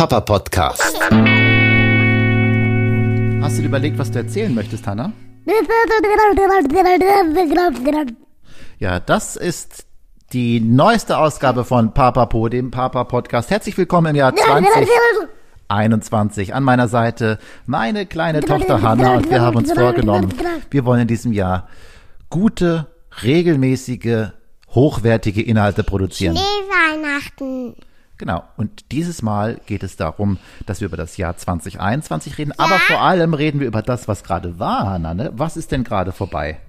Papa Podcast. Hast du dir überlegt, was du erzählen möchtest, Hanna? Ja, das ist die neueste Ausgabe von Papa Po, dem Papa Podcast. Herzlich willkommen im Jahr 2021. An meiner Seite meine kleine Tochter Hanna und wir haben uns vorgenommen, wir wollen in diesem Jahr gute, regelmäßige, hochwertige Inhalte produzieren. Weihnachten. Genau. Und dieses Mal geht es darum, dass wir über das Jahr 2021 reden, aber vor allem reden wir über das, was gerade war, Hanna. Ne? Was ist denn gerade vorbei?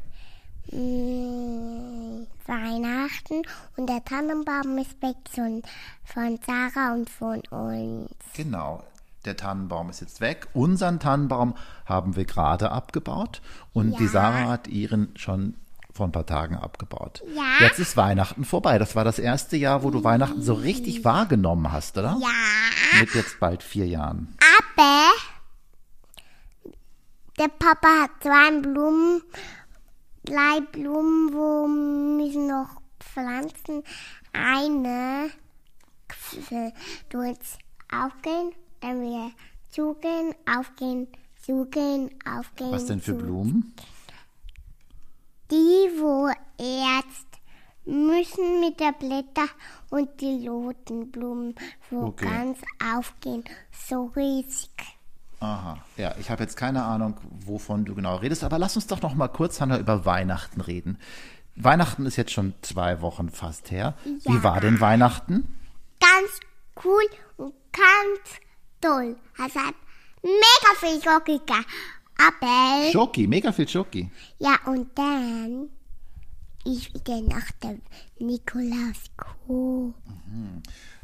Mm, Weihnachten und der Tannenbaum ist weg von, von Sarah und von uns. Genau. Der Tannenbaum ist jetzt weg. Unseren Tannenbaum haben wir gerade abgebaut und die Ja. Sarah hat ihren schon vor ein paar Tagen abgebaut. Ja. Jetzt ist Weihnachten vorbei. Das war das erste Jahr, wo du Weihnachten so richtig wahrgenommen hast, oder? Ja, Mit jetzt bald vier Jahren. aber der Papa hat zwei Blumen, drei Blumen, wo müssen noch pflanzen. Eine du jetzt aufgehen, dann wieder zugehen, aufgehen, zugehen, aufgehen. Was denn für zugehen. Blumen? Die, wo jetzt müssen mit der Blätter und die roten Blumen, wo Okay. ganz aufgehen, so riesig. Aha, ja, ich habe jetzt keine Ahnung, wovon du genau redest, aber lass uns doch noch mal kurz, Hanna, über Weihnachten reden. Weihnachten ist jetzt schon zwei Wochen fast her. Wie Ja. war denn Weihnachten? Ganz cool und ganz toll. Es hat mega viel Schoki Aber, Schoki, mega viel Schoki. ja, und dann ist wieder nach der Nikolaus Co.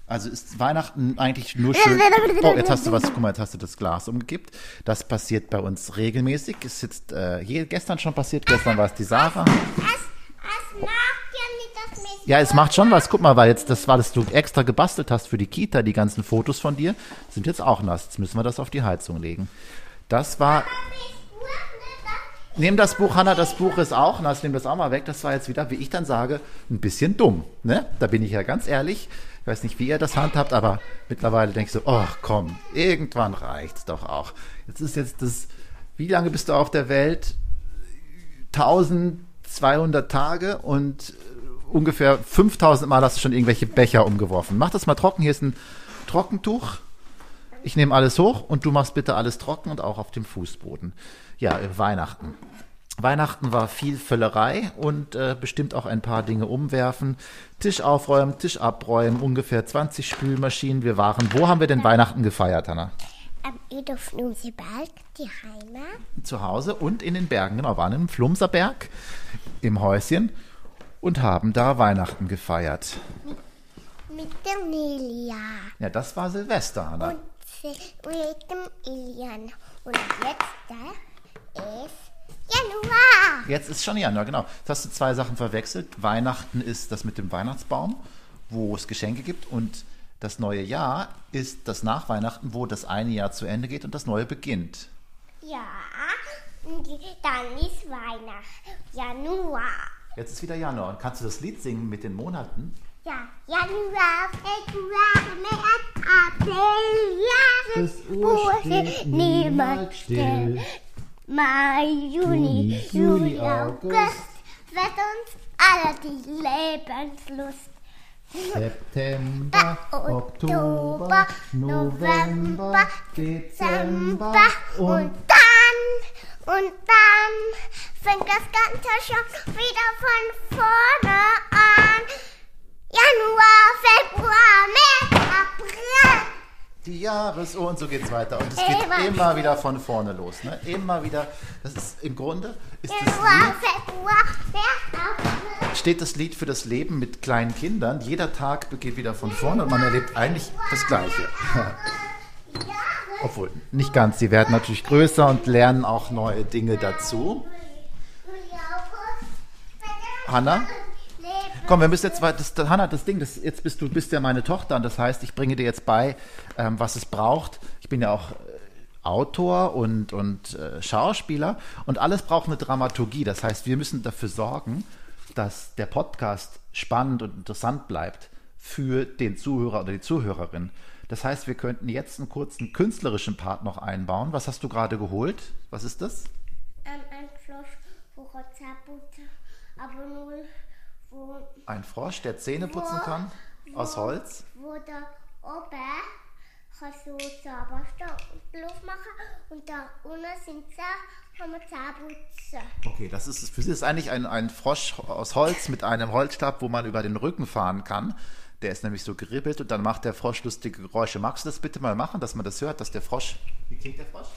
Also ist Weihnachten eigentlich nur schön. Oh, jetzt hast du was, guck mal, jetzt hast du das Glas umgekippt. Das passiert bei uns regelmäßig. Ist jetzt äh, je, gestern schon passiert, gestern war es die Sarah. Es, es macht ja nicht das mit. Ja, es macht schon was. Guck mal, weil jetzt das war, dass du extra gebastelt hast für die Kita, die ganzen Fotos von dir, sind jetzt auch nass. Jetzt müssen wir das auf die Heizung legen. Das war Nimm das Buch, Hanna, das Buch ist auch, na, nimm das auch mal weg. Das war jetzt wieder, wie ich dann sage, ein bisschen dumm. Ne? Da bin ich ja ganz ehrlich. Ich weiß nicht, wie ihr das handhabt, aber mittlerweile denke ich so, ach komm, irgendwann reicht's doch auch. Jetzt ist jetzt das, wie lange bist du auf der Welt? 1200 Tage und äh, ungefähr 5000 Mal hast du schon irgendwelche Becher umgeworfen. Mach das mal trocken. Hier ist ein Trockentuch. Ich nehme alles hoch und du machst bitte alles trocken und auch auf dem Fußboden. Ja, Weihnachten. Weihnachten war viel Völlerei und äh, bestimmt auch ein paar Dinge umwerfen. Tisch aufräumen, Tisch abräumen, ungefähr 20 Spülmaschinen. Wir waren, wo haben wir denn Weihnachten gefeiert, Hanna? Am Edorf Nuseberg, die Heimat. Zu Hause und in den Bergen, genau, waren im Flumserberg im Häuschen und haben da Weihnachten gefeiert. Mit der Nelia. Ja, das war Silvester, Hanna. Und mit dem Ilian. Und jetzt da ist Januar. Jetzt ist schon Januar, genau. Jetzt hast du zwei Sachen verwechselt. Weihnachten ist das mit dem Weihnachtsbaum, wo es Geschenke gibt. Und das neue Jahr ist das nach Weihnachten, wo das eine Jahr zu Ende geht und das neue beginnt. Ja, und dann ist Weihnachten. Januar. Jetzt ist wieder Januar. Und kannst du das Lied singen mit den Monaten? Ja, Januar, Februar, März, April, Jahresbursche, niemand still. Mai, Juni, Juli, August, wird uns alle die Lebenslust. September, Oktober, November, Dezember und dann, und dann fängt das Ganze schon wieder von vorne an. Januar, Februar, März, April. Die Jahresuhr und so geht's weiter. Und es geht Immer. immer wieder von vorne los. Ne? Immer wieder. Das ist im Grunde ist das Januar, Lied, Februar, März, April. steht das Lied für das Leben mit kleinen Kindern. Jeder Tag begeht wieder von vorne und man erlebt eigentlich das Gleiche. Obwohl, nicht ganz. Sie werden natürlich größer und lernen auch neue Dinge dazu. Hanna? Komm, wir müssen jetzt weiter. Das, Hanna, das Ding, das, jetzt bist du bist ja meine Tochter und das heißt, ich bringe dir jetzt bei, ähm, was es braucht. Ich bin ja auch äh, Autor und, und äh, Schauspieler und alles braucht eine Dramaturgie. Das heißt, wir müssen dafür sorgen, dass der Podcast spannend und interessant bleibt für den Zuhörer oder die Zuhörerin. Das heißt, wir könnten jetzt einen kurzen künstlerischen Part noch einbauen. Was hast du gerade geholt? Was ist das? Ähm, ein hat Zähneputzen, aber nur, wo, Ein Frosch, der Zähne putzen kann aus Holz. wo da oben kannst du Zauberstab Luft machen und da unten sind Zähne, haben wir Zähneputzen. Okay, das ist für sie ist eigentlich ein, ein Frosch aus Holz mit einem Holzstab, wo man über den Rücken fahren kann. Der ist nämlich so geribbelt und dann macht der Frosch lustige Geräusche. Magst du das bitte mal machen, dass man das hört, dass der Frosch. Wie klingt der Frosch?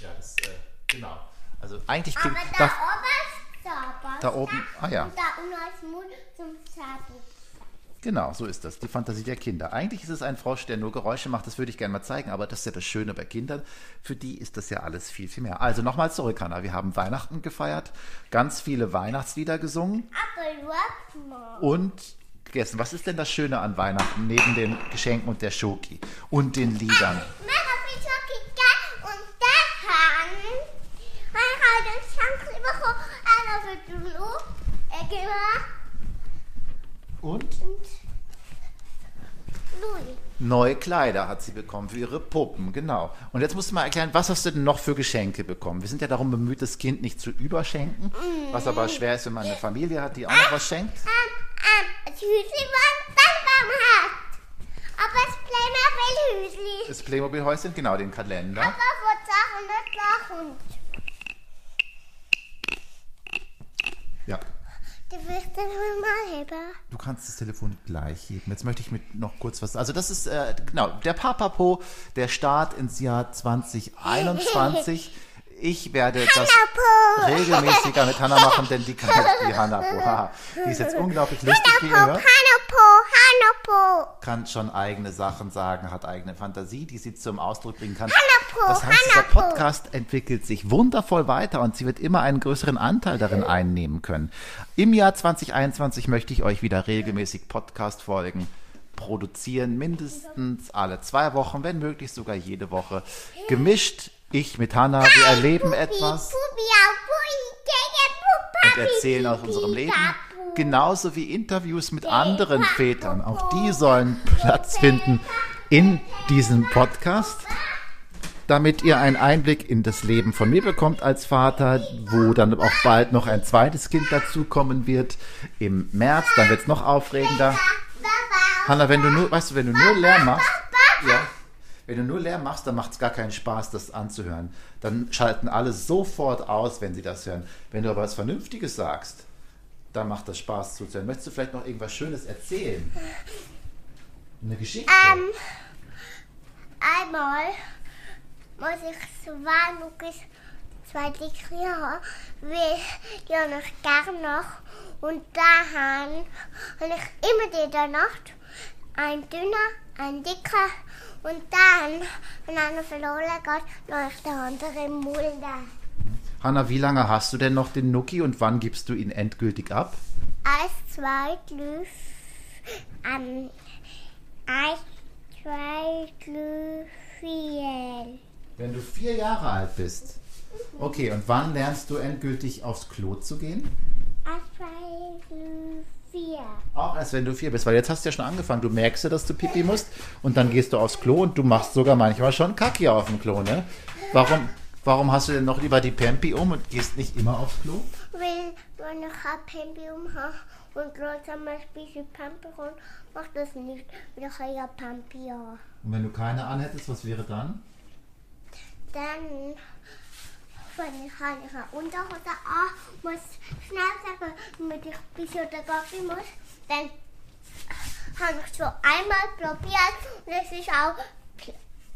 Ja, das, äh, genau. Also eigentlich. Aber da da- oben ist Zauberstab. Da oben- ah ja. Und da unten ist Mund zum Zähneputzen. Genau, so ist das. Die Fantasie der Kinder. Eigentlich ist es ein Frosch, der nur Geräusche macht. Das würde ich gerne mal zeigen. Aber das ist ja das Schöne bei Kindern. Für die ist das ja alles viel, viel mehr. Also nochmal zurück, Hanna. Wir haben Weihnachten gefeiert, ganz viele Weihnachtslieder gesungen und gegessen. Was ist denn das Schöne an Weihnachten neben den Geschenken und der Schoki und den Liedern? Mega viel Schokolade und dann ich habe den Schank bekommen, einer für die Lu, äh, gemacht Und und Louis. neue Kleider hat sie bekommen für ihre Puppen, genau. Und jetzt musst du mal erklären, was hast du denn noch für Geschenke bekommen? Wir sind ja darum bemüht, das Kind nicht zu überschenken, was aber schwer ist, wenn man eine Familie hat, die auch noch was schenkt. Ähm, ähm, das Hüsli war ein Baum hat. Aber es bleibt noch viel Hüsli. Das Playmobil-Häuschen, genau, den Kalender. Aber vor Sachen lachen. Ja. Du wirst den mal haben. Du kannst das Telefon gleich heben. Jetzt möchte ich mit noch kurz was. Also das ist äh, genau der Papapo, der Start ins Jahr 2021. Ich werde das regelmäßiger mit Hannah machen, denn die kann die Hanapo. haha. Die ist jetzt unglaublich lustig, wie ihr hört. Hanapo, Hanapo. Kann schon eigene Sachen sagen, hat eigene Fantasie, die sie zum Ausdruck bringen kann. Hanapo, Das heißt, dieser Hanapo. Podcast entwickelt sich wundervoll weiter und sie wird immer einen größeren Anteil darin einnehmen können. Im Jahr 2021 möchte ich euch wieder regelmäßig Podcast-Folgen produzieren, mindestens alle zwei Wochen, wenn möglich sogar jede Woche. Gemischt, ich mit Hannah, wir erleben etwas und erzählen aus unserem Leben. Genauso wie Interviews mit anderen Vätern. Auch die sollen Platz finden in diesem Podcast, damit ihr einen Einblick in das Leben von mir bekommt als Vater, wo dann auch bald noch ein zweites Kind dazukommen wird im März. Dann wird es noch aufregender. Hanna, wenn du nur, weißt du, wenn du nur Lärm machst, ja, wenn du nur Lärm machst, dann macht es gar keinen Spaß, das anzuhören. Dann schalten alle sofort aus, wenn sie das hören. Wenn du aber was Vernünftiges sagst, dann macht das Spaß zuzuhören. Möchtest du vielleicht noch irgendwas Schönes erzählen? Eine Geschichte? Ähm, einmal muss ich zwei Lukas, zwei weil die habe ich gern noch. Und dann habe ich immer der Nacht ein dünner, ein dicker und dann, wenn einer verloren geht, ich der andere im Mulde. Hanna, wie lange hast du denn noch den Nuki und wann gibst du ihn endgültig ab? Eins, zwei, drei, ähm, eins, zwei, drei, vier. Wenn du vier Jahre alt bist. Okay, und wann lernst du endgültig aufs Klo zu gehen? Eins, zwei, drei, vier. Auch erst wenn du vier bist, weil jetzt hast du ja schon angefangen. Du merkst ja, dass du Pipi musst und dann gehst du aufs Klo und du machst sogar manchmal schon Kacki auf dem Klo, ne? Warum, warum hast du denn noch lieber die Pampi um und gehst nicht immer aufs Klo? Wenn, wenn ich ein Pampi umhabe und Leute mal bisschen Pampi und mach das nicht, weil ich habe ja Pampi ja. Und wenn du keine anhättest, was wäre dann? Dann, wenn ich halt eine Unterhose an muss, schnell sagen, damit ich ein bisschen der Kaffee muss, dann habe ich so einmal probiert und es ist auch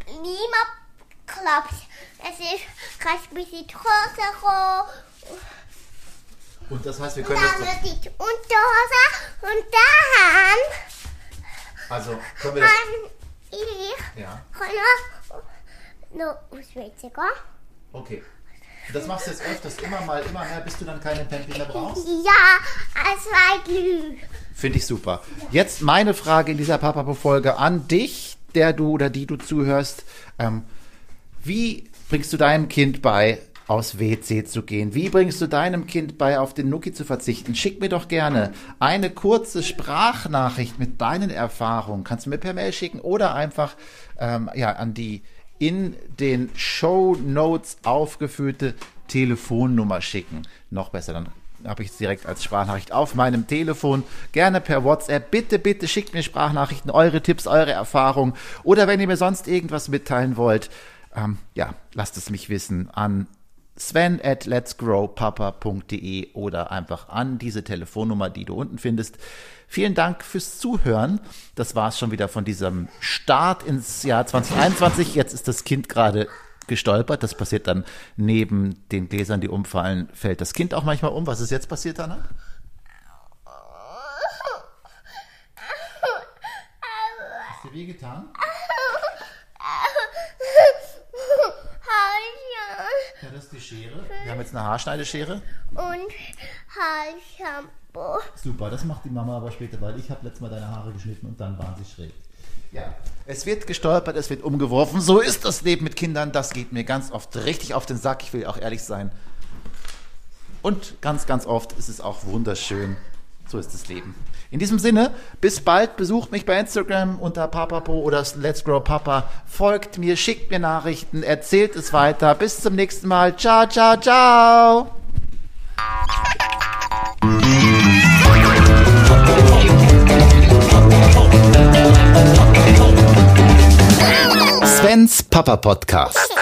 niemand klappt. Es ist kein bisschen die Hose gekommen Und das heißt, wir und können dann das. die Unterhose und dann Also, können wir das. ich Ja, gehen. okay. Und das machst du jetzt öfters, immer mal, immer mehr, bis du dann keine Pampi mehr brauchst? Ja, als weit Lü. Finde ich super. Jetzt meine Frage in dieser Papapo-Folge an dich, der du oder die du zuhörst. Ähm, wie bringst du deinem Kind bei, aus WC zu gehen? Wie bringst du deinem Kind bei, auf den Nuki zu verzichten? Schick mir doch gerne eine kurze Sprachnachricht mit deinen Erfahrungen. Kannst du mir per Mail schicken oder einfach ähm, ja, an die in den Show Notes aufgeführte Telefonnummer schicken. Noch besser, dann habe ich es direkt als Sprachnachricht auf meinem Telefon. Gerne per WhatsApp. Bitte, bitte schickt mir Sprachnachrichten, eure Tipps, eure Erfahrungen. Oder wenn ihr mir sonst irgendwas mitteilen wollt, ähm, ja, lasst es mich wissen an Sven at letsgrowpapa.de oder einfach an diese Telefonnummer, die du unten findest. Vielen Dank fürs Zuhören. Das war es schon wieder von diesem Start ins Jahr 2021. Jetzt ist das Kind gerade gestolpert. Das passiert dann neben den Gläsern, die umfallen, fällt das Kind auch manchmal um. Was ist jetzt passiert, Anna? Hast du weh getan? Ja, das ist die Schere. Wir haben jetzt eine Haarschneideschere. Und Haarshampoo. Super, das macht die Mama aber später, weil ich habe letztes Mal deine Haare geschnitten und dann waren sie schräg. Ja, es wird gestolpert, es wird umgeworfen. So ist das Leben mit Kindern. Das geht mir ganz oft richtig auf den Sack. Ich will auch ehrlich sein. Und ganz, ganz oft ist es auch wunderschön. So ist das Leben. In diesem Sinne, bis bald. Besucht mich bei Instagram unter papapo oder Let's Grow Papa. Folgt mir, schickt mir Nachrichten, erzählt es weiter. Bis zum nächsten Mal. Ciao, ciao, ciao. Svens Papa Podcast.